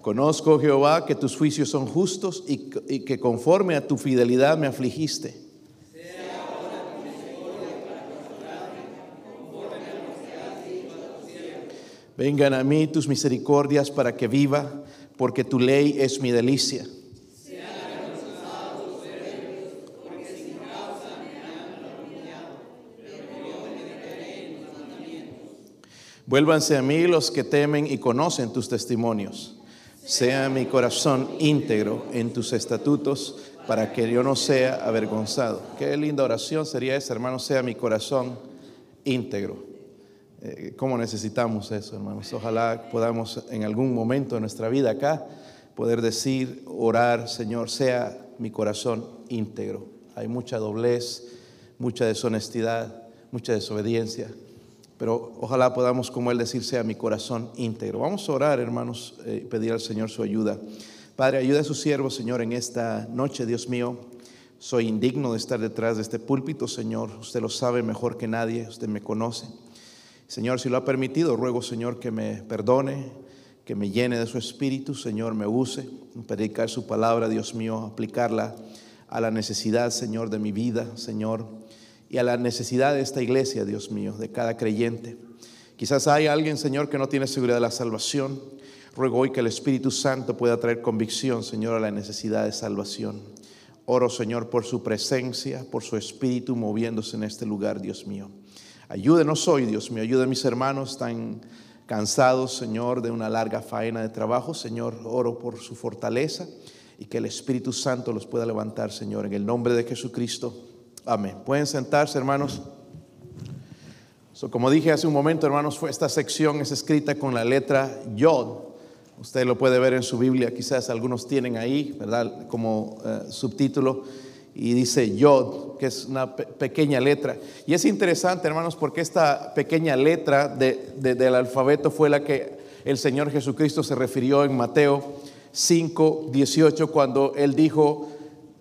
Conozco, Jehová, que tus juicios son justos y, que conforme a tu fidelidad me afligiste. Vengan a mí tus misericordias para que viva, porque tu ley es mi delicia. Vuélvanse a mí los que temen y conocen tus testimonios. Sea mi corazón íntegro en tus estatutos para que yo no sea avergonzado. Qué linda oración sería esa, hermano, sea mi corazón íntegro. Eh, ¿Cómo necesitamos eso, hermanos? Ojalá podamos en algún momento de nuestra vida acá poder decir, orar, Señor, sea mi corazón íntegro. Hay mucha doblez, mucha deshonestidad, mucha desobediencia, pero ojalá podamos, como Él decir, sea mi corazón íntegro. Vamos a orar, hermanos, eh, pedir al Señor su ayuda. Padre, ayuda a su siervo, Señor, en esta noche, Dios mío. Soy indigno de estar detrás de este púlpito, Señor. Usted lo sabe mejor que nadie, usted me conoce. Señor, si lo ha permitido, ruego, Señor, que me perdone, que me llene de su espíritu, Señor, me use, predicar su palabra, Dios mío, aplicarla a la necesidad, Señor, de mi vida, Señor, y a la necesidad de esta iglesia, Dios mío, de cada creyente. Quizás hay alguien, Señor, que no tiene seguridad de la salvación. Ruego hoy que el Espíritu Santo pueda traer convicción, Señor, a la necesidad de salvación. Oro, Señor, por su presencia, por su Espíritu moviéndose en este lugar, Dios mío. Ayúdenos hoy, Dios mío, ayude a mis hermanos tan cansados, Señor, de una larga faena de trabajo. Señor, oro por su fortaleza y que el Espíritu Santo los pueda levantar, Señor, en el nombre de Jesucristo. Amén. Pueden sentarse, hermanos. como dije hace un momento, hermanos, fue esta sección es escrita con la letra Yod. Usted lo puede ver en su Biblia, quizás algunos tienen ahí, ¿verdad? Como eh, subtítulo y dice Yod, que es una pequeña letra. Y es interesante, hermanos, porque esta pequeña letra del alfabeto fue la que el Señor Jesucristo se refirió en Mateo 5, 18, cuando Él dijo,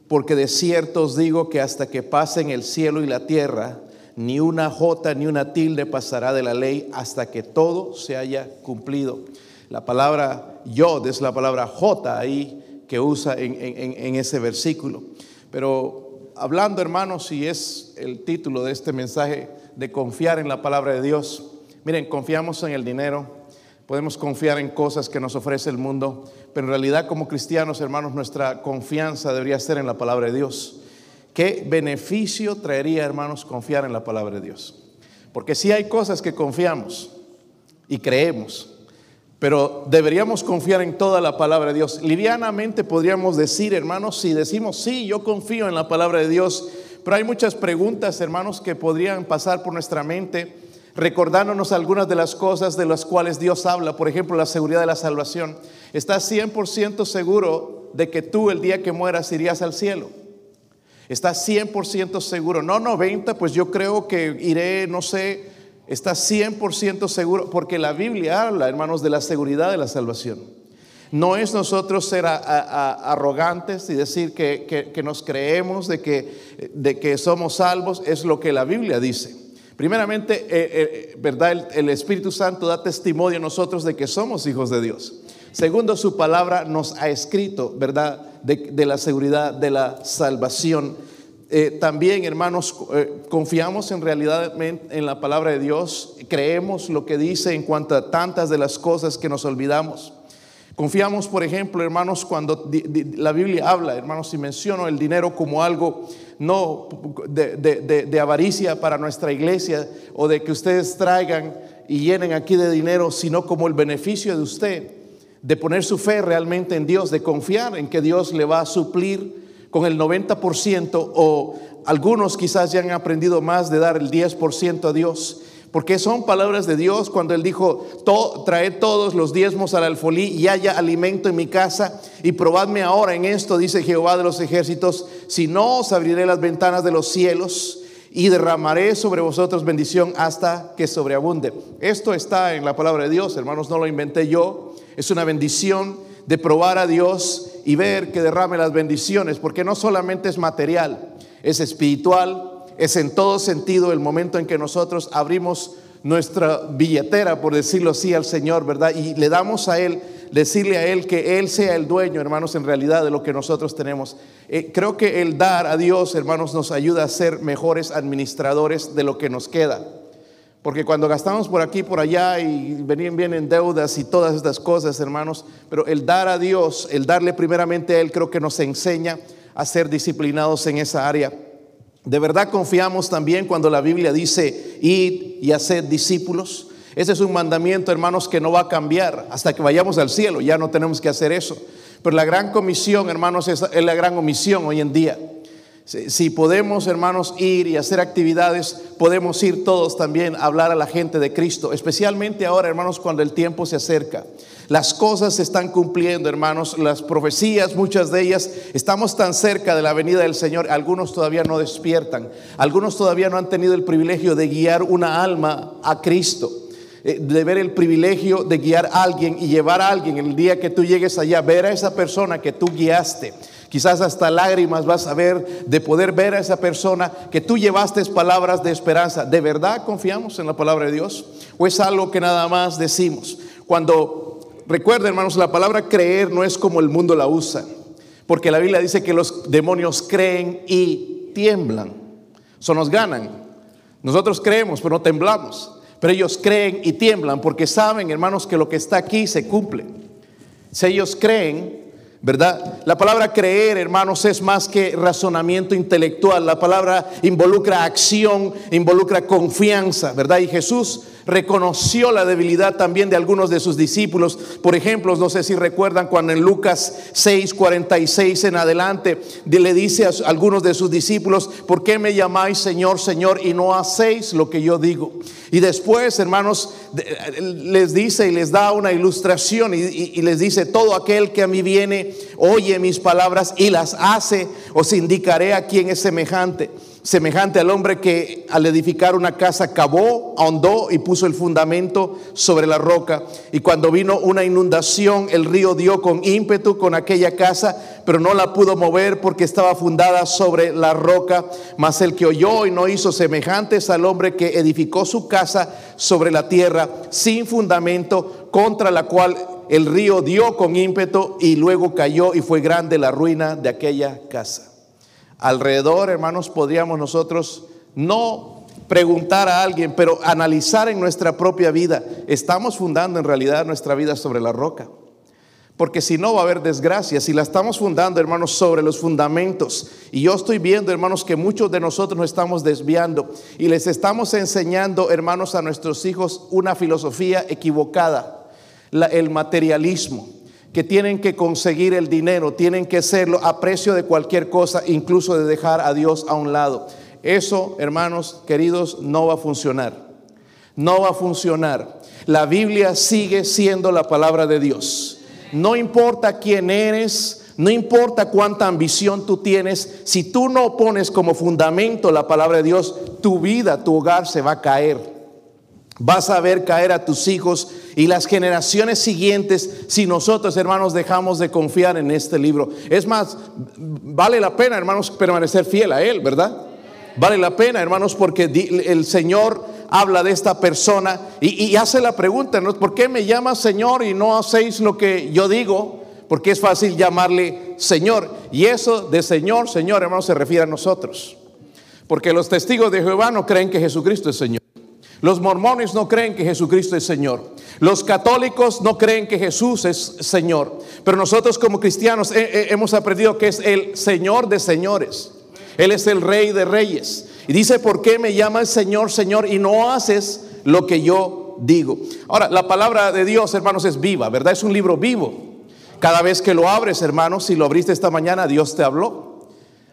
porque de cierto os digo que hasta que pasen el cielo y la tierra, ni una jota ni una tilde pasará de la ley hasta que todo se haya cumplido. La palabra yod es la palabra jota ahí que usa en ese versículo. Pero hablando, hermanos, y es el título de este mensaje, de confiar en la palabra de Dios. Miren, confiamos en el dinero, podemos confiar en cosas que nos ofrece el mundo, pero en realidad como cristianos, hermanos, nuestra confianza debería ser en la palabra de Dios. ¿Qué beneficio traería, hermanos, confiar en la palabra de Dios? Porque si hay cosas que confiamos y creemos, pero deberíamos confiar en toda la palabra de Dios. Livianamente podríamos decir, hermanos, si decimos, sí, yo confío en la palabra de Dios, pero hay muchas preguntas, hermanos, que podrían pasar por nuestra mente, recordándonos algunas de las cosas de las cuales Dios habla, por ejemplo, la seguridad de la salvación. ¿Estás 100% seguro de que tú el día que mueras irías al cielo? ¿Estás 100% seguro? No 90, pues yo creo que iré, no sé, está 100% seguro, porque la Biblia habla, hermanos, de la seguridad de la salvación. No es nosotros ser arrogantes y decir que, nos creemos de que, de que somos salvos, es lo que la Biblia dice. Primeramente, eh, eh, ¿verdad? El, Espíritu Santo da testimonio a nosotros de que somos hijos de Dios. Segundo, su palabra nos ha escrito, ¿verdad? De, la seguridad de la salvación eh, también, hermanos, confiamos en realidad en la palabra de Dios, creemos lo que dice en cuanto a tantas de las cosas que nos olvidamos. Confiamos, por ejemplo, hermanos, cuando la Biblia habla, hermanos, si menciono el dinero como algo no de, de, avaricia para nuestra iglesia o de que ustedes traigan y llenen aquí de dinero, sino como el beneficio de usted, de poner su fe realmente en Dios, de confiar en que Dios le va a suplir con el 90% o algunos quizás ya han aprendido más de dar el 10% a Dios. Porque son palabras de Dios cuando Él dijo, trae todos los diezmos al alfolí y haya alimento en mi casa y probadme ahora en esto, dice Jehová de los ejércitos, si no os abriré las ventanas de los cielos y derramaré sobre vosotros bendición hasta que sobreabunde. Esto está en la palabra de Dios, hermanos, no lo inventé yo, es una bendición de probar a Dios y ver que derrame las bendiciones, porque no solamente es material, es espiritual, es en todo sentido el momento en que nosotros abrimos nuestra billetera, por decirlo así, al Señor, ¿verdad? Y le damos a Él decirle a Él que Él sea el dueño, hermanos, en realidad de lo que nosotros tenemos. Eh, creo que el dar a Dios, hermanos, nos ayuda a ser mejores administradores de lo que nos queda. Porque cuando gastamos por aquí, por allá y venían bien en deudas y todas estas cosas, hermanos, pero el dar a Dios, el darle primeramente a Él, creo que nos enseña a ser disciplinados en esa área. De verdad confiamos también cuando la Biblia dice, id y haced discípulos. Ese es un mandamiento, hermanos, que no va a cambiar hasta que vayamos al cielo. Ya no tenemos que hacer eso. Pero la gran comisión, hermanos, es, la gran omisión hoy en día. Si podemos, hermanos, ir y hacer actividades, podemos ir todos también a hablar a la gente de Cristo, especialmente ahora, hermanos, cuando el tiempo se acerca. Las cosas se están cumpliendo, hermanos, las profecías, muchas de ellas, estamos tan cerca de la venida del Señor, algunos todavía no despiertan, algunos todavía no han tenido el privilegio de guiar una alma a Cristo eh, de ver el privilegio de guiar a alguien y llevar a alguien el día que tú llegues allá, ver a esa persona que tú guiaste, Quizás hasta lágrimas vas a ver de poder ver a esa persona que tú llevaste palabras de esperanza. ¿De verdad confiamos en la palabra de Dios? ¿O es algo que nada más decimos? Cuando, recuerden hermanos, la palabra creer no es como el mundo la usa. Porque la Biblia dice que los demonios creen y tiemblan. Eso nos ganan. Nosotros creemos, pero no temblamos. Pero ellos creen y tiemblan porque saben, hermanos, que lo que está aquí se cumple. Si ellos creen, ¿verdad? La palabra creer, hermanos, es más que razonamiento intelectual. La palabra involucra acción, involucra confianza, ¿verdad? Y Jesús reconoció la debilidad también de algunos de sus discípulos. Por ejemplo, no sé si recuerdan cuando en Lucas 6, 46 en adelante le dice a algunos de sus discípulos, ¿por qué me llamáis Señor, Señor y no hacéis lo que yo digo? Y después, hermanos, les dice y les da una ilustración y, les dice, todo aquel que a mí viene, oye mis palabras y las hace, os indicaré a quién es semejante semejante al hombre que al edificar una casa cavó, ahondó y puso el fundamento sobre la roca. Y cuando vino una inundación, el río dio con ímpetu con aquella casa, pero no la pudo mover porque estaba fundada sobre la roca. Mas el que oyó y no hizo semejantes al hombre que edificó su casa sobre la tierra sin fundamento, contra la cual el río dio con ímpetu y luego cayó y fue grande la ruina de aquella casa. Alrededor, hermanos, podríamos nosotros no preguntar a alguien, pero analizar en nuestra propia vida, ¿estamos fundando en realidad nuestra vida sobre la roca? Porque si no va a haber desgracia, si la estamos fundando, hermanos, sobre los fundamentos. Y yo estoy viendo, hermanos, que muchos de nosotros nos estamos desviando y les estamos enseñando, hermanos, a nuestros hijos una filosofía equivocada, el materialismo que tienen que conseguir el dinero, tienen que hacerlo a precio de cualquier cosa, incluso de dejar a Dios a un lado. Eso, hermanos queridos, no va a funcionar. No va a funcionar. La Biblia sigue siendo la palabra de Dios. No importa quién eres, no importa cuánta ambición tú tienes, si tú no pones como fundamento la palabra de Dios, tu vida, tu hogar se va a caer. Vas a ver caer a tus hijos y las generaciones siguientes si nosotros, hermanos, dejamos de confiar en este libro. Es más, vale la pena, hermanos, permanecer fiel a él, ¿verdad? Vale la pena, hermanos, porque el Señor habla de esta persona y, hace la pregunta, ¿no? ¿por qué me llamas Señor y no hacéis lo que yo digo? Porque es fácil llamarle Señor. Y eso de Señor, Señor, hermanos, se refiere a nosotros. Porque los testigos de Jehová no creen que Jesucristo es Señor. Los mormones no creen que Jesucristo es Señor. Los católicos no creen que Jesús es Señor. Pero nosotros como cristianos eh, eh, hemos aprendido que es el Señor de señores. Él es el Rey de reyes. Y dice, ¿por qué me llamas Señor, Señor y no haces lo que yo digo? Ahora, la palabra de Dios, hermanos, es viva, ¿verdad? Es un libro vivo. Cada vez que lo abres, hermanos, si lo abriste esta mañana, Dios te habló.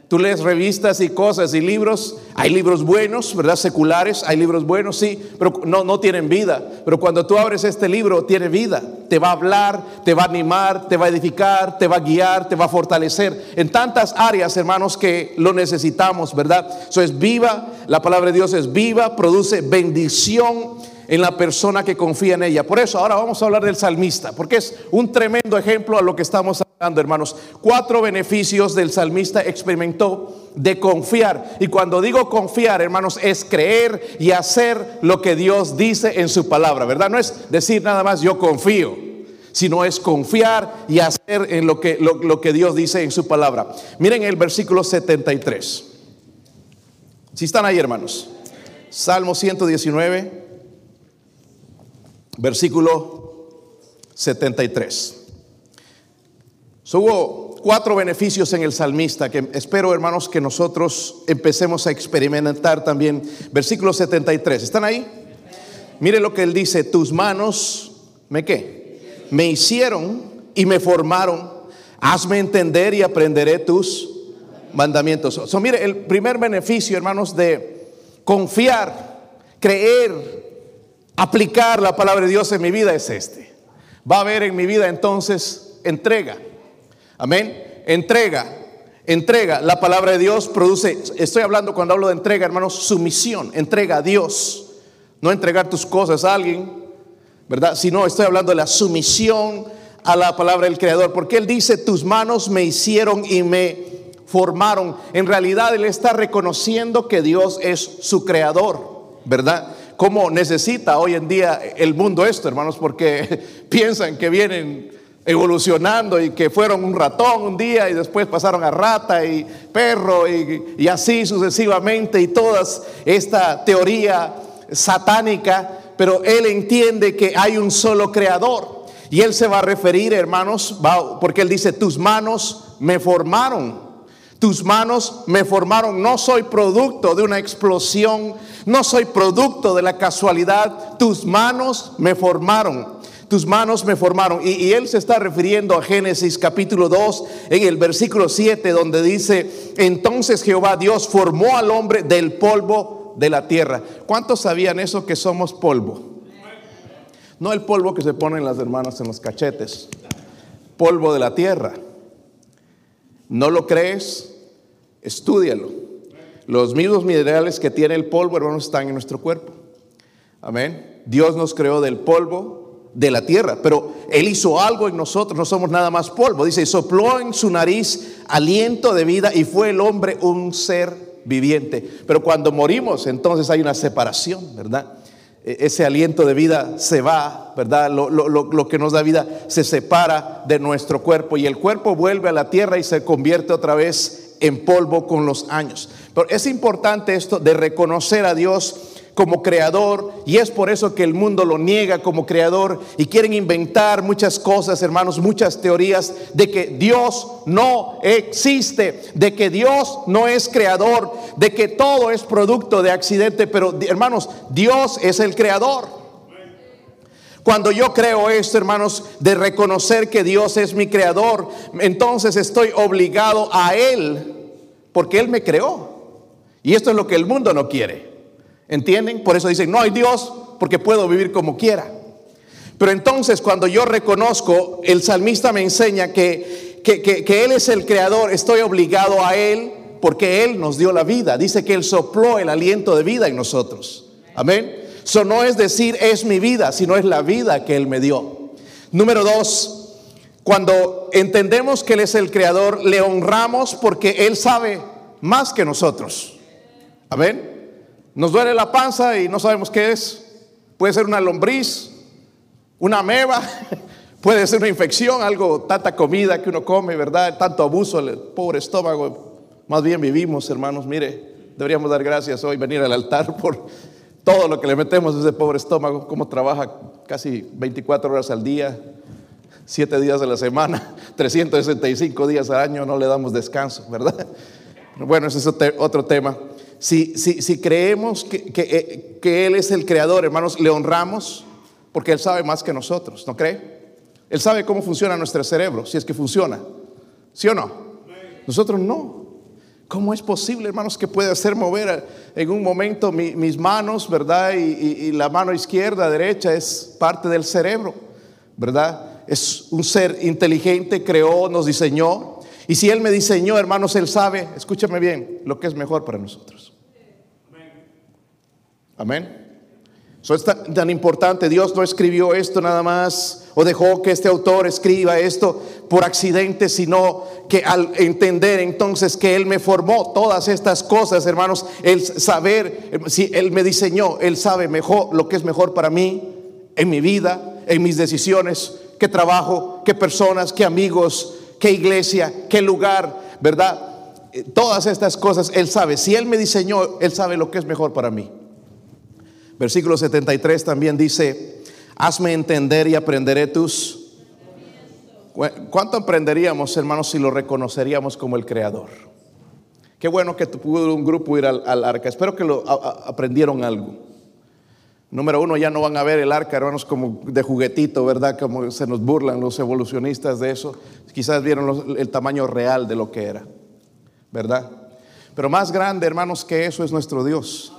Tú lees revistas y cosas y libros. Hay libros buenos, ¿verdad? Seculares. Hay libros buenos, sí, pero no, no tienen vida. Pero cuando tú abres este libro, tiene vida. Te va a hablar, te va a animar, te va a edificar, te va a guiar, te va a fortalecer. En tantas áreas, hermanos, que lo necesitamos, ¿verdad? Eso es viva. La palabra de Dios es viva, produce bendición en la persona que confía en ella. Por eso ahora vamos a hablar del salmista, porque es un tremendo ejemplo a lo que estamos hablando, hermanos. Cuatro beneficios del salmista experimentó de confiar. Y cuando digo confiar, hermanos, es creer y hacer lo que Dios dice en su palabra, ¿verdad? No es decir nada más yo confío sino es confiar y hacer en lo que, lo, que Dios dice en su palabra. Miren el versículo 73. Si están ahí, hermanos. Salmo 119, versículo 73. hubo cuatro beneficios en el salmista que espero, hermanos, que nosotros empecemos a experimentar también. Versículo 73. ¿Están ahí? Mire lo que él dice, tus manos, ¿me qué? Me hicieron y me formaron. Hazme entender y aprenderé tus mandamientos. So, mire, el primer beneficio, hermanos, de confiar, creer, aplicar la palabra de Dios en mi vida es este. Va a haber en mi vida entonces entrega. Amén. Entrega. Entrega. La palabra de Dios produce, estoy hablando cuando hablo de entrega, hermanos, sumisión. Entrega a Dios. No entregar tus cosas a alguien, ¿verdad? Sino estoy hablando de la sumisión a la palabra del Creador. Porque Él dice, tus manos me hicieron y me formaron. En realidad Él está reconociendo que Dios es su Creador, ¿verdad? Como necesita hoy en día el mundo esto, hermanos, porque piensan que vienen evolucionando y que fueron un ratón un día y después pasaron a rata y perro y, y así sucesivamente y todas esta teoría satánica, pero él entiende que hay un solo creador. Y él se va a referir, hermanos, porque él dice, tus manos me formaron. Tus manos me formaron. No soy producto de una explosión. No soy producto de la casualidad. Tus manos me formaron. Tus manos me formaron. Y, él se está refiriendo a Génesis capítulo 2 en el versículo 7 donde dice, entonces Jehová Dios formó al hombre del polvo de la tierra. ¿Cuántos sabían eso que somos polvo? No el polvo que se ponen las hermanas en los cachetes, polvo de la tierra. ¿No lo crees? Estúdialo. Los mismos minerales que tiene el polvo, hermanos, están en nuestro cuerpo. Amén. Dios nos creó del polvo de la tierra, pero Él hizo algo en nosotros, no somos nada más polvo. Dice, sopló en su nariz aliento de vida y fue el hombre un ser viviente. Pero cuando morimos, entonces hay una separación, ¿verdad? E, ese aliento de vida se va, ¿verdad? Lo, que nos da vida se separa de nuestro cuerpo y el cuerpo vuelve a la tierra y se convierte otra vez en polvo con los años. Pero es importante esto de reconocer a Dios como creador y es por eso que el mundo lo niega como creador y quieren inventar muchas cosas, hermanos, muchas teorías de que Dios no existe, de que Dios no es creador, de que todo es producto de accidente, pero hermanos, Dios es el creador. Cuando yo creo esto, hermanos, de reconocer que Dios es mi creador, entonces estoy obligado a Él, porque Él me creó. Y esto es lo que el mundo no quiere. ¿Entienden? Por eso dicen, no hay Dios porque puedo vivir como quiera. Pero entonces cuando yo reconozco, el salmista me enseña que, que, Él es el creador, estoy obligado a Él porque Él nos dio la vida. Dice que Él sopló el aliento de vida en nosotros. Amén. Eso no es decir es mi vida, sino es la vida que Él me dio. Número dos, cuando entendemos que Él es el creador, le honramos porque Él sabe más que nosotros. Amén. Nos duele la panza y no sabemos qué es. Puede ser una lombriz, una ameba, puede ser una infección, algo, tanta comida que uno come, ¿verdad? Tanto abuso, el pobre estómago. Más bien vivimos, hermanos, mire, deberíamos dar gracias hoy, venir al altar por todo lo que le metemos a ese pobre estómago, cómo trabaja casi 24 horas al día, 7 días de la semana, 365 días al año, no le damos descanso, ¿verdad? Bueno, ese es otro tema si, creemos eh, que, Él es el creador, hermanos, le honramos porque Él sabe más que nosotros, ¿no cree? Él sabe cómo funciona nuestro cerebro, si es que funciona. ¿Sí o no? Nosotros no. ¿Cómo es posible, hermanos, que pueda hacer mover en un momento mis manos, verdad? Y, y, la mano izquierda, derecha es parte del cerebro, ¿verdad? Es un ser inteligente, creó, nos diseñó, y si Él me diseñó, hermanos, Él sabe, escúchame bien, lo que es mejor para nosotros. Amén. Eso es tan, importante. Dios no escribió esto nada más o dejó que este autor escriba esto por accidente, sino que al entender entonces que Él me formó todas estas cosas, hermanos, el saber, si Él me diseñó, Él sabe mejor lo que es mejor para mí, en mi vida, en mis decisiones, qué trabajo, qué personas, qué amigos, qué iglesia, qué lugar, ¿verdad? Eh, todas estas cosas Él sabe. Si Él me diseñó, Él sabe lo que es mejor para mí. Versículo 73 también dice, hazme entender y aprenderé tus... ¿Cuánto aprenderíamos, hermanos, si lo reconoceríamos como el Creador? Qué bueno que pudo un grupo ir al, arca. Espero que lo aprendieron algo. Número uno, ya no van a ver el arca, hermanos, como de juguetito, ¿verdad? Como se nos burlan los evolucionistas de eso. Quizás vieron el tamaño real de lo que era, ¿verdad? Pero más grande, hermanos, que eso es nuestro Dios.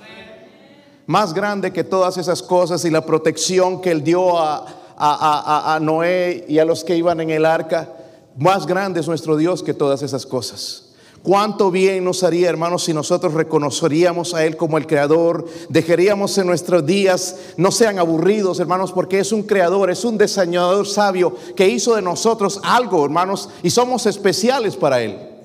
Más grande que todas esas cosas y la protección que Él dio a, a Noé y a los que iban en el arca. Más grande es nuestro Dios que todas esas cosas. Cuánto bien nos haría, hermanos, si nosotros reconoceríamos a Él como el Creador, dejaríamos en nuestros días, no sean aburridos, hermanos, porque es un Creador, es un diseñador sabio que hizo de nosotros algo, hermanos, y somos especiales para Él.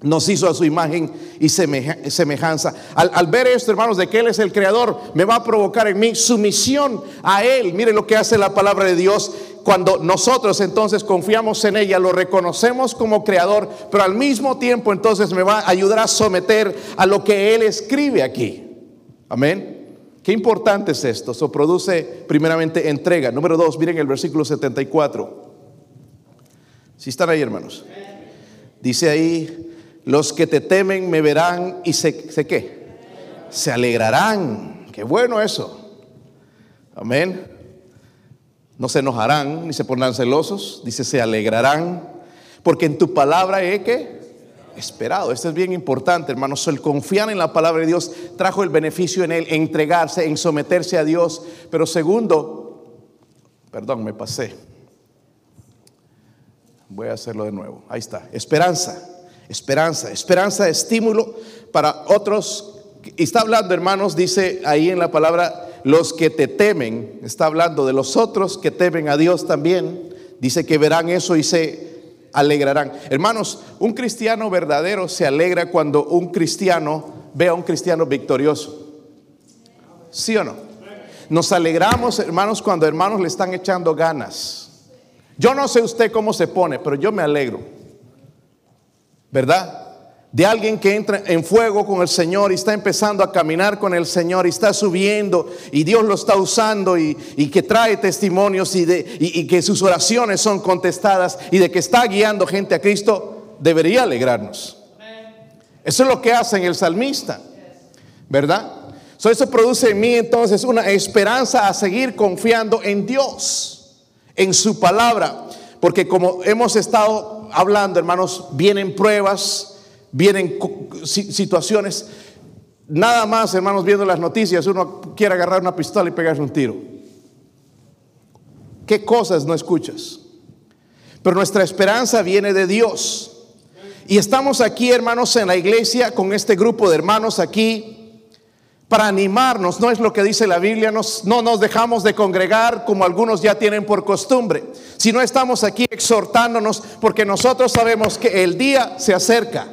Nos hizo a su imagen y semejanza. Al, ver esto, hermanos, de que Él es el creador, me va a provocar en mí sumisión a Él. Mire lo que hace la palabra de Dios cuando nosotros entonces confiamos en ella, lo reconocemos como creador, pero al mismo tiempo entonces me va a ayudar a someter a lo que Él escribe aquí. Amén. Qué importante es esto. Eso produce primeramente entrega. Número dos, miren el versículo 74. Si están ahí, hermanos. Dice ahí, los que te temen me verán y se, qué? Se alegrarán. Qué bueno eso. Amén. No se enojarán ni se pondrán celosos, dice, se alegrarán, porque en tu palabra he que esperado. Esto es bien importante, hermanos. El confiar en la palabra de Dios trajo el beneficio en él, entregarse, en someterse a Dios. Pero segundo, perdón, me pasé. Voy a hacerlo de nuevo. Ahí está. Esperanza, esperanza, esperanza, estímulo para otros. Y está hablando, hermanos, dice ahí en la palabra los que te temen, está hablando de los otros que temen a Dios también, dice que verán eso y se alegrarán. Hermanos, un cristiano verdadero se alegra cuando un cristiano ve a un cristiano victorioso. ¿Sí o no? Nos alegramos, hermanos, cuando hermanos le están echando ganas. Yo no sé usted cómo se pone, pero yo me alegro. ¿Verdad? de alguien que entra en fuego con el Señor y está empezando a caminar con el Señor y está subiendo y Dios lo está usando y, que trae testimonios y, de, y que sus oraciones son contestadas y de que está guiando gente a Cristo, debería alegrarnos. Eso es lo que hace el salmista, ¿verdad? eso produce en mí entonces una esperanza a seguir confiando en Dios, en su palabra, porque como hemos estado hablando, hermanos, vienen pruebas, vienen situaciones. Nada más, hermanos, viendo las noticias, uno quiere agarrar una pistola y pegarse un tiro. ¿Qué cosas no escuchas? Pero nuestra esperanza viene de Dios. Y estamos aquí, hermanos, en la iglesia con este grupo de hermanos aquí para animarnos, no es lo que dice la Biblia, no nos dejamos de congregar como algunos ya tienen por costumbre, sino estamos aquí exhortándonos porque nosotros sabemos que el día se acerca.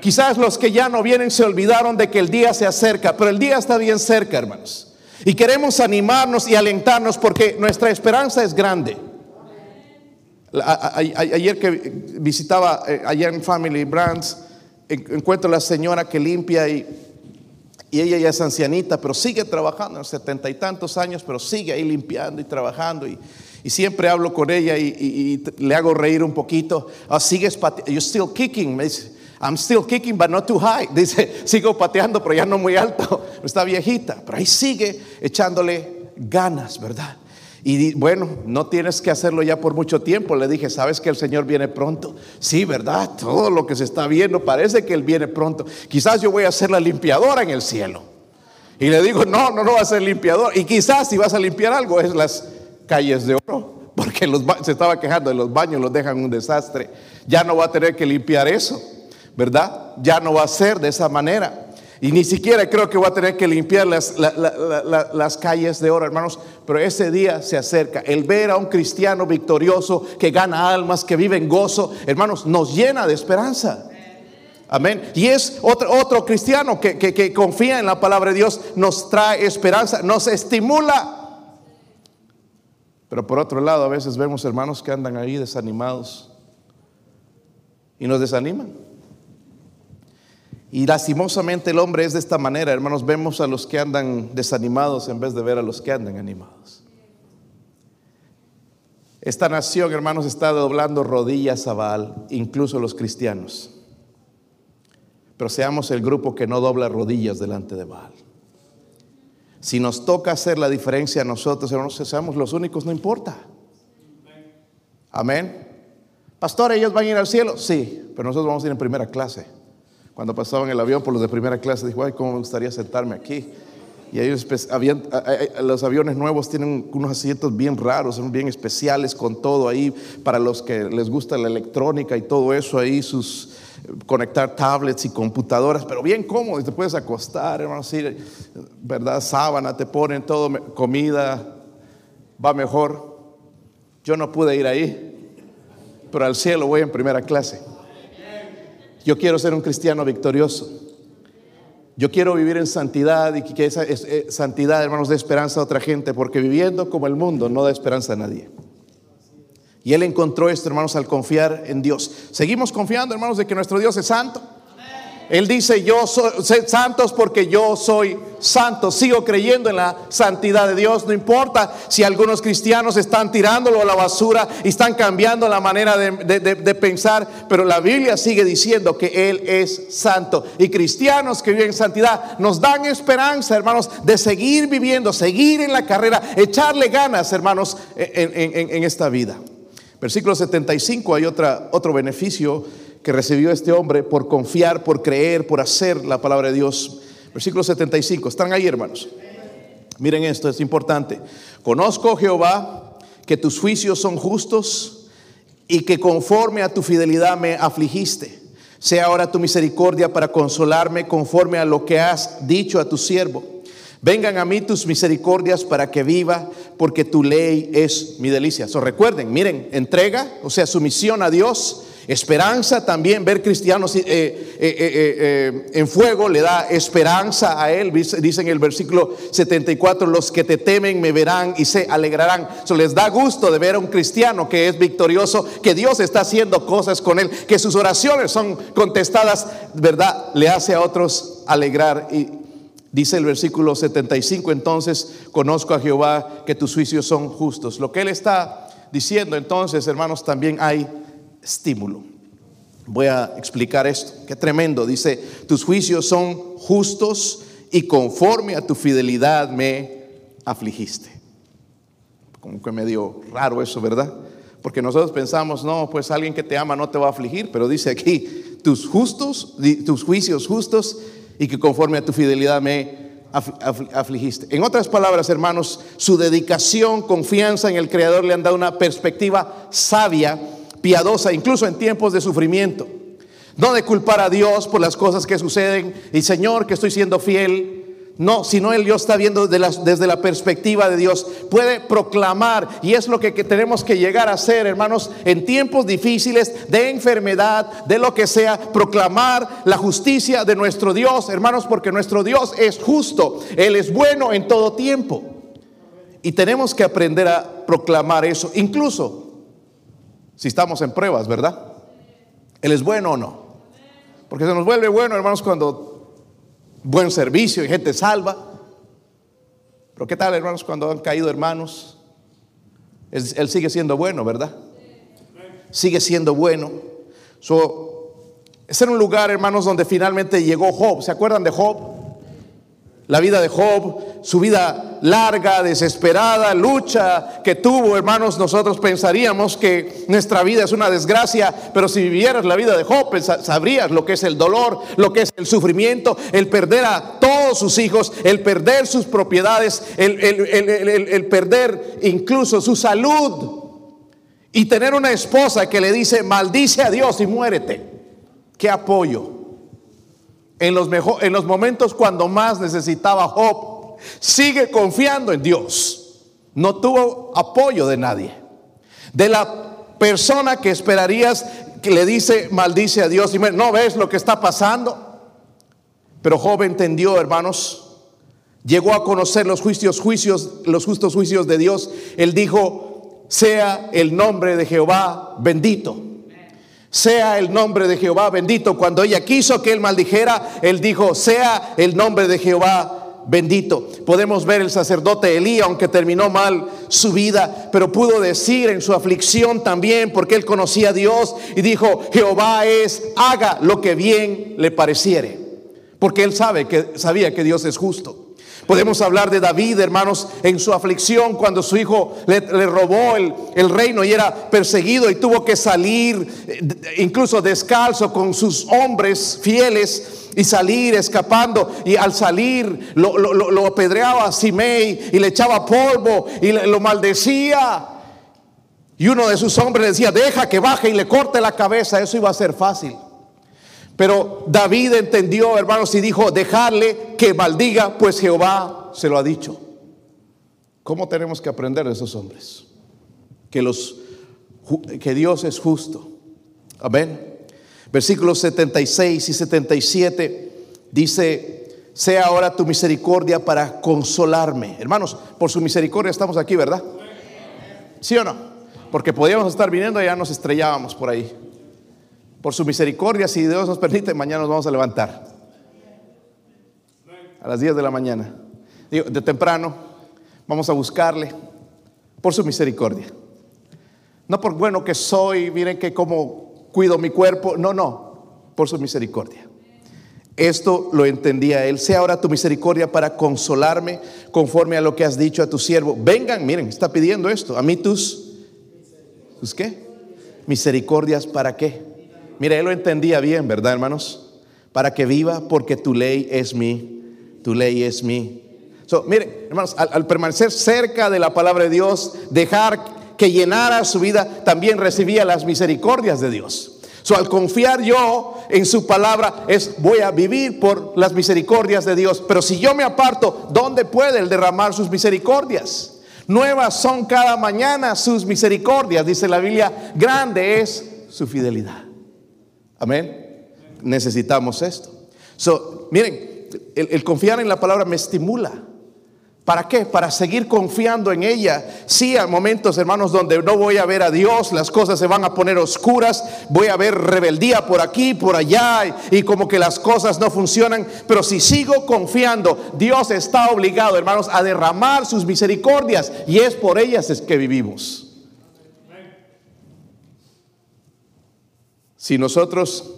Quizás los que ya no vienen se olvidaron de que el día se acerca, pero el día está bien cerca, hermanos. Y queremos animarnos y alentarnos porque nuestra esperanza es grande. Ayer que visitaba eh, allá en Family Brands, encuentro a la señora que limpia y, ella ya es ancianita, pero sigue trabajando, setenta y tantos años, pero sigue ahí limpiando y trabajando. Y, siempre hablo con ella y, le hago reír un poquito. Oh, sigues, you're still kicking, me dice. I'm still kicking, but not too high. Dice, sigo pateando, pero ya no muy alto. Está viejita, pero ahí sigue echándole ganas, ¿verdad? Y bueno, no tienes que hacerlo ya por mucho tiempo. Le dije, ¿sabes que el Señor viene pronto? Sí, ¿verdad? Todo lo que se está viendo parece que Él viene pronto. Quizás yo voy a ser la limpiadora en el cielo. Y le digo, no, no, no va a ser limpiador. Y quizás si vas a limpiar algo es las calles de oro. Porque los, se estaba quejando de los baños, los dejan un desastre. Ya no va a tener que limpiar eso. ¿verdad? Ya no va a ser de esa manera. Y ni siquiera creo que voy a tener que limpiar las, las, calles de oro, hermanos. Pero ese día se acerca. El ver a un cristiano victorioso que gana almas, que vive en gozo, hermanos, nos llena de esperanza. Amén. Y es otro, otro cristiano que, que confía en la palabra de Dios, nos trae esperanza, nos estimula. Pero por otro lado, a veces vemos hermanos que andan ahí desanimados y nos desaniman. Y lastimosamente el hombre es de esta manera, hermanos, vemos a los que andan desanimados en vez de ver a los que andan animados. Esta nación, hermanos, está doblando rodillas a Baal, incluso los cristianos. Pero seamos el grupo que no dobla rodillas delante de Baal. Si nos toca hacer la diferencia a nosotros, hermanos, seamos los únicos, no importa. Amén. Pastor, ¿ellos van a ir al cielo? Sí, pero nosotros vamos a ir en primera clase. Cuando pasaban el avión por los de primera clase, dijo, ay, cómo me gustaría sentarme aquí. Y ellos, habían, los aviones nuevos tienen unos asientos bien raros, son bien especiales con todo ahí, para los que les gusta la electrónica y todo eso ahí, sus conectar tablets y computadoras, pero bien cómodo, te puedes acostar, hermano, así, ¿verdad? Sábana, te ponen todo, comida, va mejor. Yo no pude ir ahí, pero al cielo voy en primera clase. Yo quiero ser un cristiano victorioso. Yo quiero vivir en santidad y que esa eh, santidad, hermanos, dé esperanza a otra gente, porque viviendo como el mundo no da esperanza a nadie. Y él encontró esto, hermanos, al confiar en Dios. Seguimos confiando, hermanos, de que nuestro Dios es santo. Él dice, yo soy santos porque yo soy santo. Sigo creyendo en la santidad de Dios. No importa si algunos cristianos están tirándolo a la basura y están cambiando la manera de, de, pensar, pero la Biblia sigue diciendo que Él es santo. Y cristianos que viven en santidad nos dan esperanza, hermanos, de seguir viviendo, seguir en la carrera, echarle ganas, hermanos, en, en, en esta vida. Versículo 75 hay otra, otro beneficio que recibió este hombre por confiar, por creer, por hacer la palabra de Dios. Versículo 75, están ahí hermanos. Miren esto, es importante. Conozco, Jehová, que tus juicios son justos y que conforme a tu fidelidad me afligiste. Sea ahora tu misericordia para consolarme conforme a lo que has dicho a tu siervo. Vengan a mí tus misericordias para que viva, porque tu ley es mi delicia. So, recuerden, miren, entrega, o sea, sumisión a Dios Esperanza también, ver cristianos eh, eh, eh, en fuego le da esperanza a él. Dice en el versículo 74, los que te temen me verán y se alegrarán. Eso les da gusto de ver a un cristiano que es victorioso, que Dios está haciendo cosas con él, que sus oraciones son contestadas, ¿verdad? Le hace a otros alegrar. Y dice el versículo 75, entonces conozco a Jehová que tus juicios son justos. Lo que él está diciendo entonces, hermanos, también hay estímulo. Voy a explicar esto. Qué tremendo. Dice, tus juicios son justos y conforme a tu fidelidad me afligiste. Como que medio raro eso, ¿verdad? Porque nosotros pensamos, no, pues alguien que te ama no te va a afligir, pero dice aquí, tus justos, tus juicios justos y que conforme a tu fidelidad me afligiste. En otras palabras, hermanos, su dedicación, confianza en el Creador le han dado una perspectiva sabia piadosa, incluso en tiempos de sufrimiento. No de culpar a Dios por las cosas que suceden y Señor que estoy siendo fiel. No, sino el Dios está viendo desde la perspectiva de Dios. Puede proclamar, y es lo que, que, tenemos que llegar a hacer, hermanos, en tiempos difíciles, de enfermedad, de lo que sea, proclamar la justicia de nuestro Dios, hermanos, porque nuestro Dios es justo, Él es bueno en todo tiempo. Y tenemos que aprender a proclamar eso, incluso si estamos en pruebas, ¿verdad? Él es bueno o no. Porque se nos vuelve bueno, hermanos, cuando buen servicio y gente salva. Pero ¿qué tal, hermanos, cuando han caído hermanos? Él, sigue siendo bueno, ¿verdad? Sigue siendo bueno. So, ese era un lugar, hermanos, donde finalmente llegó Job. ¿Se acuerdan de Job? La vida de Job, su vida larga, desesperada, lucha que tuvo, hermanos, nosotros pensaríamos que nuestra vida es una desgracia, pero si vivieras la vida de Job, sabrías lo que es el dolor, lo que es el sufrimiento, el perder a todos sus hijos, el perder sus propiedades, el, el perder incluso su salud. Y tener una esposa que le dice, maldice a Dios y muérete. ¿Qué apoyo? En los, mejor, en los momentos cuando más necesitaba Job, sigue confiando en Dios. No tuvo apoyo de nadie. De la persona que esperarías que le dice, maldice a Dios y no ves lo que está pasando. Pero Job entendió, hermanos, llegó a conocer los juicios, juicios, los justos juicios de Dios. Él dijo, sea el nombre de Jehová bendito. Sea el nombre de Jehová bendito. Cuando ella quiso que él maldijera, él dijo, sea el nombre de Jehová bendito. Podemos ver el sacerdote Elí, aunque terminó mal su vida, pero pudo decir en su aflicción también, porque él conocía a Dios y dijo, Jehová es, haga lo que bien le pareciere, porque él sabe que sabía que Dios es justo. Podemos hablar de David, hermanos, en su aflicción cuando su hijo le, robó el, reino y era perseguido y tuvo que salir eh, incluso descalzo con sus hombres fieles y salir escapando. Y al salir lo, apedreaba Simei y le echaba polvo y lo maldecía. Y uno de sus hombres le decía, deja que baje y le corte la cabeza. Eso iba a ser fácil. Pero David entendió, hermanos, y dijo, dejarle que maldiga, pues Jehová se lo ha dicho. ¿Cómo tenemos que aprender de esos hombres? Que, los, que Dios es justo. Amén. Versículos 76 y 77 dice, sea ahora tu misericordia para consolarme. Hermanos, por su misericordia estamos aquí, ¿verdad? ¿Sí o no? Porque podíamos estar viniendo y ya nos estrellábamos por ahí. Por su misericordia, si Dios nos permite, mañana nos vamos a levantar. A las 10 de la mañana. de temprano, vamos a buscarle por su misericordia. No por bueno que soy, miren que como cuido mi cuerpo. No, no, por su misericordia. Esto lo entendía él. Sea ahora tu misericordia para consolarme conforme a lo que has dicho a tu siervo. Vengan, miren, está pidiendo esto. A mí tus, ¿tus qué? Misericordias para qué. Mira, él lo entendía bien, ¿verdad, hermanos? Para que viva porque tu ley es mi, tu ley es mi. So, mire, hermanos, al, permanecer cerca de la palabra de Dios, dejar que llenara su vida, también recibía las misericordias de Dios. So, al confiar yo en su palabra es voy a vivir por las misericordias de Dios. Pero si yo me aparto, ¿dónde puede el derramar sus misericordias? Nuevas son cada mañana sus misericordias, dice la Biblia. Grande es su fidelidad. Amén. Necesitamos esto. So, miren, el confiar en la palabra me estimula. ¿Para qué? Para seguir confiando en ella. Sí, hay momentos, hermanos, donde no voy a ver a Dios, las cosas se van a poner oscuras, voy a ver rebeldía por aquí, por allá, y, como que las cosas no funcionan. Pero si sigo confiando, Dios está obligado, hermanos, a derramar sus misericordias, y es por ellas es que vivimos. Si nosotros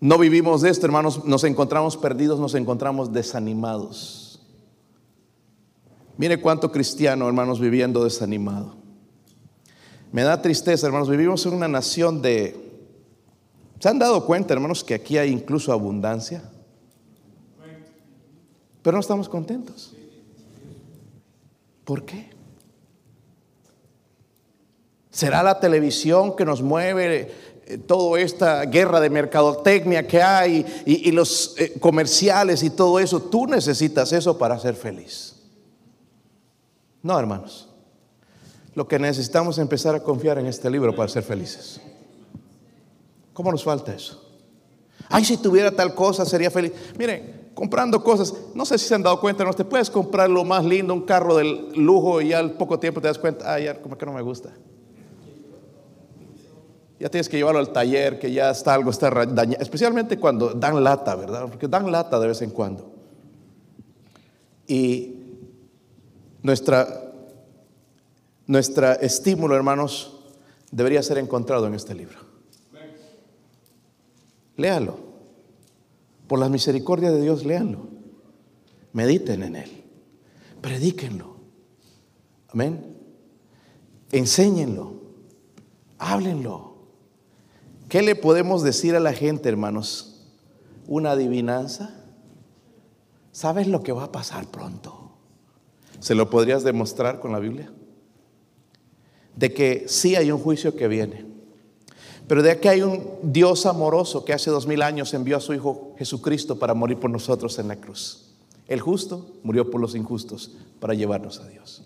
no vivimos de esto, hermanos, nos encontramos perdidos, nos encontramos desanimados. Mire cuánto cristiano, hermanos, viviendo desanimado. Me da tristeza, hermanos, vivimos en una nación de... ¿Se han dado cuenta, hermanos, que aquí hay incluso abundancia? Pero no estamos contentos. ¿Por qué? ¿Será la televisión que nos mueve eh, toda esta guerra de mercadotecnia que hay y, los eh, comerciales y todo eso? Tú necesitas eso para ser feliz. No, hermanos. Lo que necesitamos es empezar a confiar en este libro para ser felices. ¿Cómo nos falta eso? Ay, si tuviera tal cosa sería feliz. Miren, comprando cosas, no sé si se han dado cuenta, no te puedes comprar lo más lindo, un carro del lujo y al poco tiempo te das cuenta, ay, ya como que no me gusta. Ya tienes que llevarlo al taller, que ya está algo está dañado, especialmente cuando dan lata, ¿verdad? Porque dan lata de vez en cuando. Y nuestra, nuestra estímulo, hermanos, debería ser encontrado en este libro. Léalo. Por la misericordia de Dios, léanlo. Mediten en él. Predíquenlo. Amén. Enséñenlo. Háblenlo. ¿Qué le podemos decir a la gente, hermanos? ¿Una adivinanza? ¿Sabes lo que va a pasar pronto? ¿Se lo podrías demostrar con la Biblia? De que sí hay un juicio que viene, pero de que hay un Dios amoroso que hace dos mil años envió a su Hijo Jesucristo para morir por nosotros en la cruz. El justo murió por los injustos para llevarnos a Dios.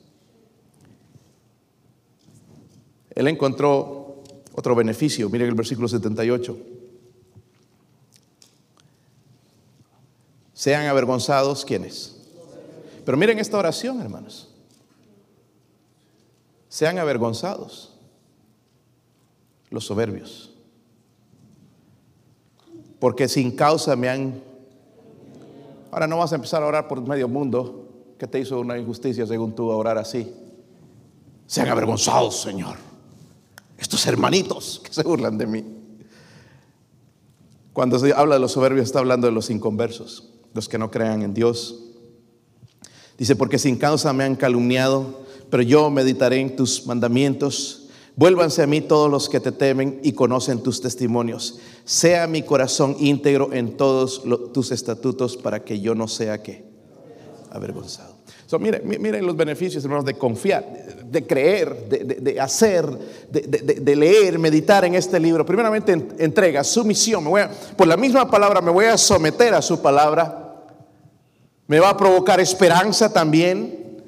Él encontró otro beneficio. Miren el versículo 78. Sean avergonzados quienes pero miren esta oración, hermanos. sean avergonzados los soberbios, porque sin causa me han... Ahora no vas a empezar a orar por medio mundo que te hizo una injusticia según tú a orar así. Sean avergonzados, Señor. Estos hermanitos que se burlan de mí. Cuando se habla de los soberbios está hablando de los inconversos, los que no crean en Dios. Dice, porque sin causa me han calumniado, pero yo meditaré en tus mandamientos. Vuélvanse a mí todos los que te temen y conocen tus testimonios. Sea mi corazón íntegro en todos tus estatutos para que yo no sea que avergonzado. Miren, miren, los beneficios, hermanos, de confiar, de creer, de, hacer, de, leer, meditar en este libro. Primeramente, entrega, sumisión. Me voy por la misma palabra, me voy a someter a su palabra. Me va a provocar esperanza también,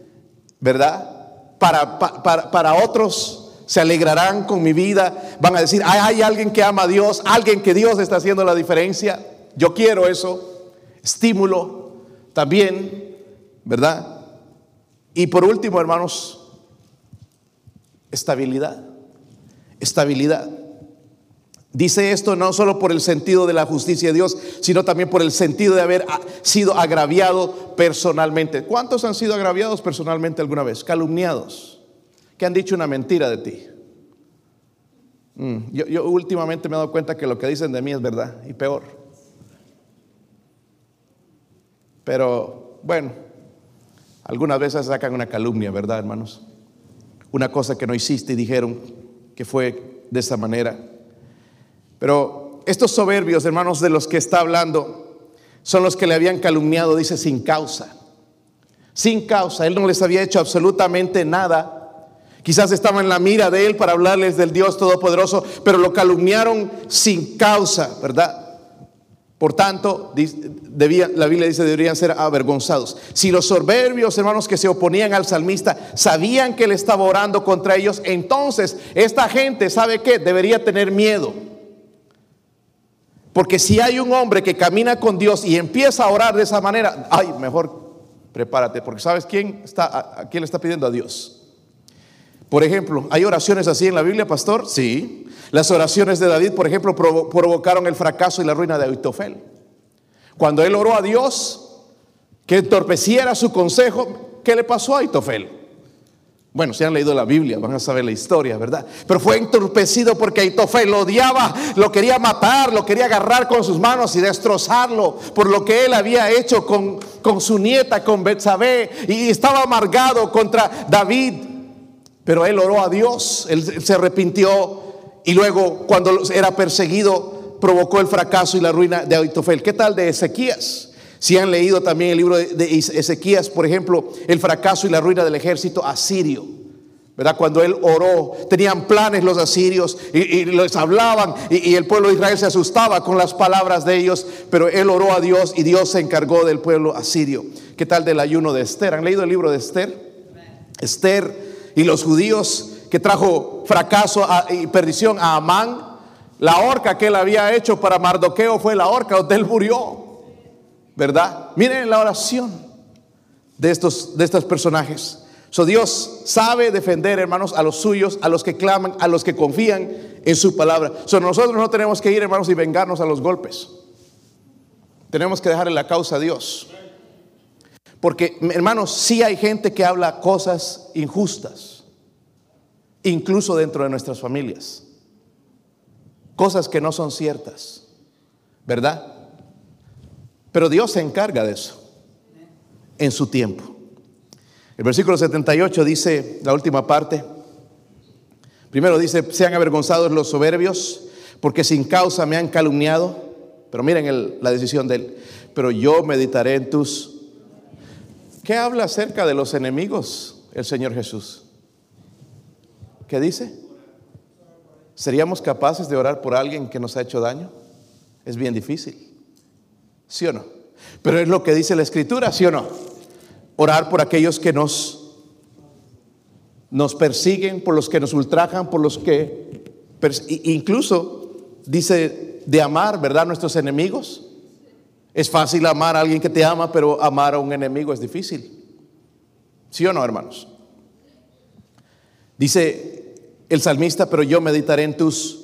¿verdad? Para, para, para otros se alegrarán con mi vida, van a decir, hay alguien que ama a Dios, alguien que Dios está haciendo la diferencia. Yo quiero eso, estímulo también, ¿verdad? Y por último, hermanos, estabilidad. Estabilidad. Dice esto no solo por el sentido de la justicia de Dios, sino también por el sentido de haber sido agraviado personalmente. ¿Cuántos han sido agraviados personalmente alguna vez? Calumniados, que han dicho una mentira de ti. Mm, yo, yo últimamente me he dado cuenta que lo que dicen de mí es verdad y peor. Pero bueno, algunas veces sacan una calumnia, ¿verdad, hermanos? Una cosa que no hiciste y dijeron que fue de esa manera. Pero estos soberbios, hermanos, de los que está hablando, son los que le habían calumniado, dice, sin causa. Sin causa. Él no les había hecho absolutamente nada. Quizás estaba en la mira de él para hablarles del Dios Todopoderoso, pero lo calumniaron sin causa, ¿verdad? Por tanto, la Biblia dice, deberían ser avergonzados. Si los soberbios, hermanos, que se oponían al salmista, sabían que él estaba orando contra ellos, entonces esta gente, ¿sabe qué? Debería tener miedo. Porque si hay un hombre que camina con Dios y empieza a orar de esa manera, ay, mejor prepárate, porque ¿sabes quién está, quién le está pidiendo a Dios? Por ejemplo, ¿hay oraciones así en la Biblia, pastor? Sí. Las oraciones de David, por ejemplo, provocaron el fracaso y la ruina de Aitofel. Cuando él oró a Dios que entorpeciera su consejo, ¿qué le pasó a Aitofel? Bueno, si han leído la Biblia, van a saber la historia, ¿verdad? Pero fue entorpecido porque Aitofel lo odiaba, lo quería matar, lo quería agarrar con sus manos y destrozarlo por lo que él había hecho con, con su nieta, con Betsabé, y estaba amargado contra David. Pero él oró a Dios, él se arrepintió y luego cuando era perseguido provocó el fracaso y la ruina de Aitofel. ¿Qué tal de Ezequías? Si han leído también el libro de Ezequías, por ejemplo, el fracaso y la ruina del ejército asirio. ¿Verdad? Cuando él oró, tenían planes los asirios y, les hablaban y, y, el pueblo de Israel se asustaba con las palabras de ellos, pero él oró a Dios y Dios se encargó del pueblo asirio. ¿Qué tal del ayuno de Esther? ¿Han leído el libro de Esther? Esther y los judíos que trajo fracaso y perdición a Amán. La horca que él había hecho para Mardoqueo fue la horca donde él murió. ¿Verdad? Miren la oración de estos, de estos personajes. So, Dios sabe defender, hermanos, a los suyos, a los que claman, a los que confían en su palabra. So, nosotros no tenemos que ir, hermanos, y vengarnos a los golpes. Tenemos que dejarle la causa a Dios. Porque, hermanos, sí hay gente que habla cosas injustas incluso dentro de nuestras familias. Cosas que no son ciertas, ¿verdad? Pero Dios se encarga de eso en su tiempo. El versículo 78 dice, la última parte, primero dice, sean avergonzados los soberbios, porque sin causa me han calumniado, pero miren la decisión de él, pero yo meditaré en tus... ¿Qué habla acerca de los enemigos el Señor Jesús? ¿Qué dice? ¿Seríamos capaces de orar por alguien que nos ha hecho daño? Es bien difícil. ¿Sí o no? Pero es lo que dice la escritura, ¿sí o no? Orar por aquellos que nos, nos persiguen, por los que nos ultrajan, por los que... Incluso dice de amar, ¿verdad? Nuestros enemigos. Es fácil amar a alguien que te ama, pero amar a un enemigo es difícil. ¿Sí o no, hermanos? Dice el salmista, pero yo meditaré en tus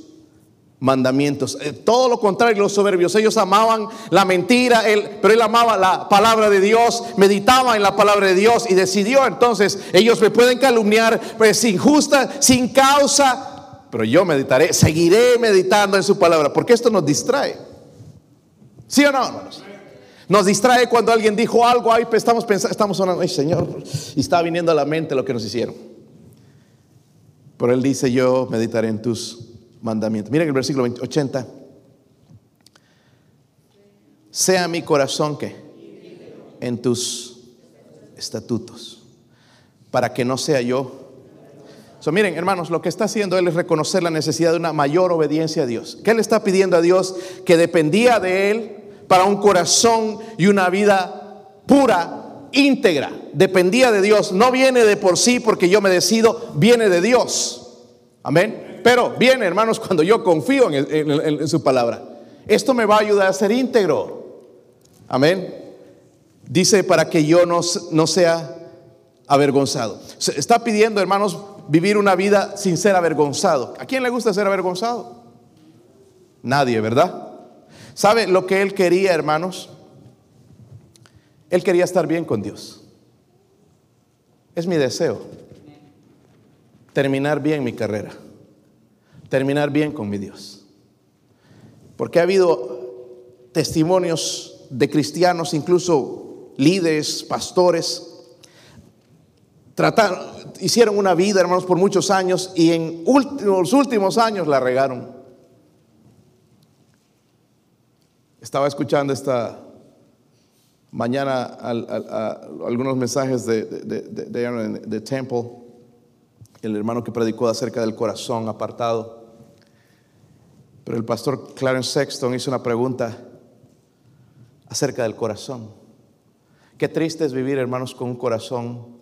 mandamientos. Eh, todo lo contrario, los soberbios, ellos amaban la mentira, él, pero él amaba la palabra de Dios, meditaba en la palabra de Dios y decidió entonces, ellos me pueden calumniar pues, sin justa, sin causa, pero yo meditaré, seguiré meditando en su palabra, porque esto nos distrae. ¿Sí o no, Nos distrae cuando alguien dijo algo, ahí pues, estamos pensando, estamos sonando, ay Señor, y está viniendo a la mente lo que nos hicieron. Pero Él dice, yo meditaré en tus mandamientos. Miren el versículo 80. Sea mi corazón que en tus estatutos, para que no sea yo. So, miren, hermanos, lo que está haciendo él es reconocer la necesidad de una mayor obediencia a Dios. ¿Qué le está pidiendo a Dios? Que dependía de él para un corazón y una vida pura, íntegra. Dependía de Dios. No viene de por sí porque yo me decido, viene de Dios. Amén. Pero viene, hermanos, cuando yo confío en, su palabra. Esto me va a ayudar a ser íntegro. Amén. Dice para que yo no, no sea avergonzado. está pidiendo, hermanos, vivir una vida sin ser avergonzado. ¿A quién le gusta ser avergonzado? Nadie, ¿verdad? ¿Sabe lo que él quería, hermanos? Él quería estar bien con Dios. Es mi deseo. Terminar bien mi carrera terminar bien con mi Dios. Porque ha habido testimonios de cristianos, incluso líderes, pastores, trataron, hicieron una vida, hermanos, por muchos años y en los últimos años la regaron. Estaba escuchando esta mañana algunos mensajes de, de, de Temple, el hermano que predicó acerca del corazón apartado. Pero el pastor Clarence Sexton hizo una pregunta acerca del corazón. Qué triste es vivir, hermanos, con un corazón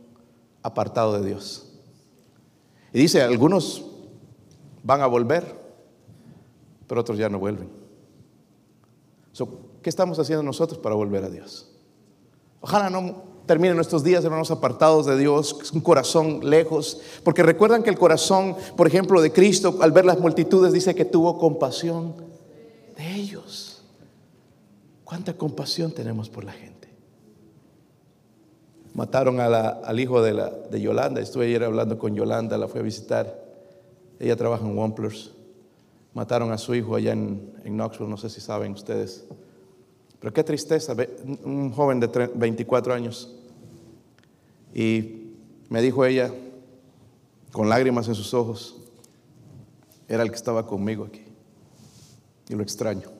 apartado de Dios. Y dice, algunos van a volver, pero otros ya no vuelven. ¿Qué estamos haciendo nosotros para volver a Dios? Ojalá no terminen nuestros días, hermanos, apartados de Dios, un corazón lejos. Porque recuerdan que el corazón, por ejemplo, de Cristo, al ver las multitudes, dice que tuvo compasión de ellos. ¿Cuánta compasión tenemos por la gente? Mataron al hijo de, de Yolanda. Estuve ayer hablando con Yolanda, la fui a visitar. Ella trabaja en Wamplers. Mataron a su hijo allá en, en Knoxville, no sé si saben ustedes. Pero qué tristeza, un joven de 24 años. Y me dijo ella, con lágrimas en sus ojos, era el que estaba conmigo aquí. Y lo extraño.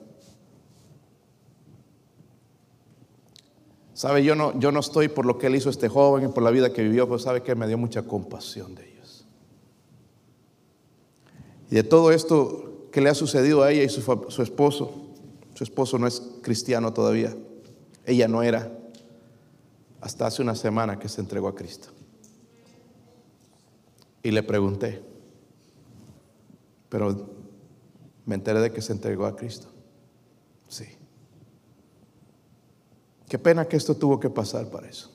Sabe, yo no, yo no estoy por lo que él hizo este joven y por la vida que vivió, pero sabe que me dio mucha compasión de ellos. Y de todo esto le ha sucedido a ella y su esposo, su esposo no es cristiano todavía. Ella no era hasta hace una semana que se entregó a Cristo. Y le pregunté, pero me enteré de que se entregó a Cristo. Sí. Qué pena que esto tuvo que pasar para eso.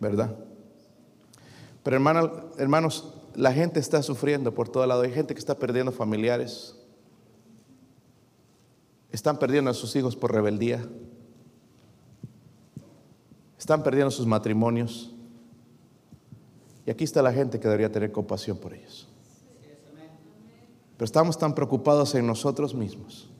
¿Verdad? Pero hermanos, la gente está sufriendo por todo lado. Hay gente que está perdiendo familiares. Están perdiendo a sus hijos por rebeldía. Están perdiendo sus matrimonios. Y aquí está la gente que debería tener compasión por ellos. Pero estamos tan preocupados en nosotros mismos.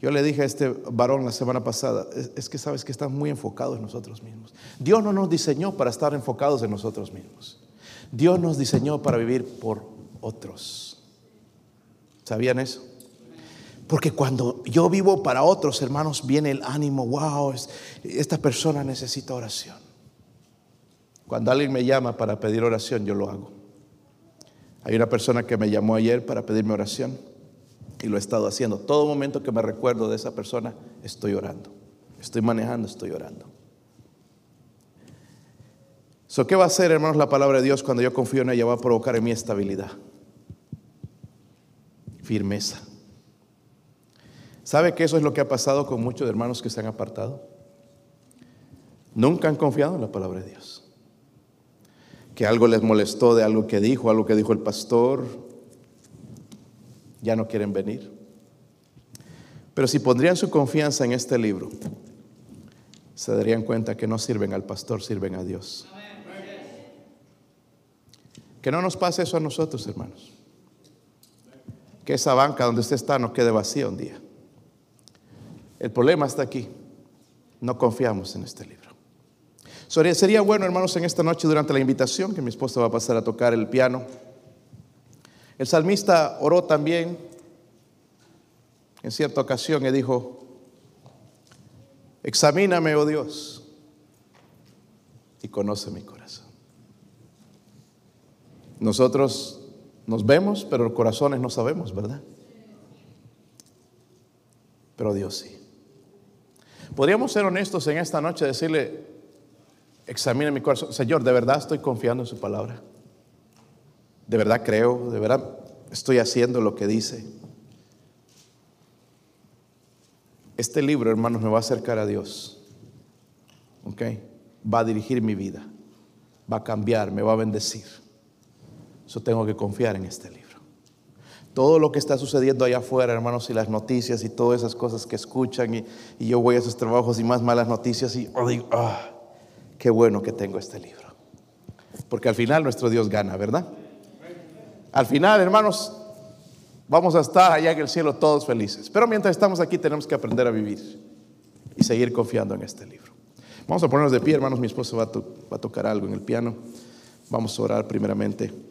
Yo le dije a este varón la semana pasada, es, que sabes que estamos muy enfocados en nosotros mismos. Dios no nos diseñó para estar enfocados en nosotros mismos. Dios nos diseñó para vivir por otros. ¿Sabían eso? Porque cuando yo vivo para otros hermanos, viene el ánimo, wow, esta persona necesita oración. Cuando alguien me llama para pedir oración, yo lo hago. Hay una persona que me llamó ayer para pedirme oración y lo he estado haciendo. Todo momento que me recuerdo de esa persona, estoy orando. Estoy manejando, estoy orando. So, ¿Qué va a hacer, hermanos, la palabra de Dios cuando yo confío en ella? Va a provocar en mí estabilidad, firmeza. ¿Sabe que eso es lo que ha pasado con muchos hermanos que se han apartado? Nunca han confiado en la palabra de Dios. que algo les molestó de algo que dijo, algo que dijo el pastor, ya no quieren venir. Pero si pondrían su confianza en este libro, se darían cuenta que no sirven al pastor, sirven a Dios. Que no nos pase eso a nosotros, hermanos. Que esa banca donde usted está no quede vacía un día. El problema está aquí. No confiamos en este libro. Sería bueno, hermanos, en esta noche durante la invitación que mi esposa va a pasar a tocar el piano. El salmista oró también en cierta ocasión y dijo, examíname, oh Dios, y conoce mi corazón. Nosotros nos vemos, pero los corazones no sabemos, ¿verdad? Pero Dios sí. Podríamos ser honestos en esta noche, decirle, examine mi corazón. Señor, de verdad estoy confiando en su palabra. De verdad creo, de verdad estoy haciendo lo que dice. Este libro, hermanos, me va a acercar a Dios. ¿Ok? Va a dirigir mi vida. Va a cambiar, me va a bendecir. Eso tengo que confiar en este libro. Todo lo que está sucediendo allá afuera, hermanos, y las noticias y todas esas cosas que escuchan, y, yo voy a esos trabajos y más malas noticias, y oh, digo, ah, qué bueno que tengo este libro. Porque al final nuestro Dios gana, ¿verdad? Al final, hermanos, vamos a estar allá en el cielo todos felices. Pero mientras estamos aquí tenemos que aprender a vivir y seguir confiando en este libro. Vamos a ponernos de pie, hermanos. Mi esposo va va a tocar algo en el piano. Vamos a orar primeramente.